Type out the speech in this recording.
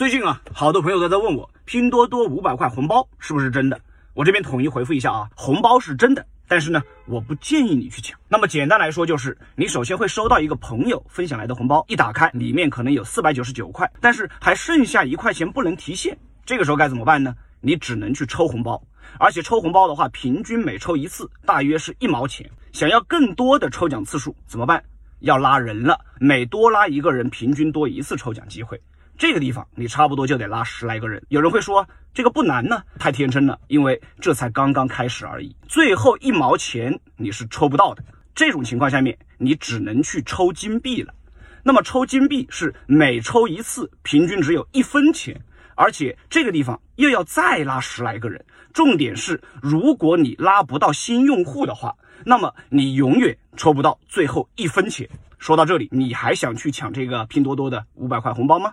最近啊，好多朋友都在问我，拼多多五百块红包是不是真的？我这边统一回复一下啊，红包是真的，但是呢，我不建议你去抢。那么简单来说，就是你首先会收到一个朋友分享来的红包，一打开里面可能有四百九十九块，但是还剩下一块钱不能提现，这个时候该怎么办呢？你只能去抽红包，而且抽红包的话，平均每抽一次大约是一毛钱。想要更多的抽奖次数怎么办？要拉人了，每多拉一个人，平均多一次抽奖机会。这个地方你差不多就得拉十来个人。有人会说这个不难呢，太天真了，因为这才刚刚开始而已。最后一毛钱你是抽不到的。这种情况下面，你只能去抽金币了。那么抽金币是每抽一次，平均只有一分钱，而且这个地方又要再拉十来个人。重点是，如果你拉不到新用户的话，那么你永远抽不到最后一分钱。说到这里，你还想去抢这个拼多多的五百块红包吗？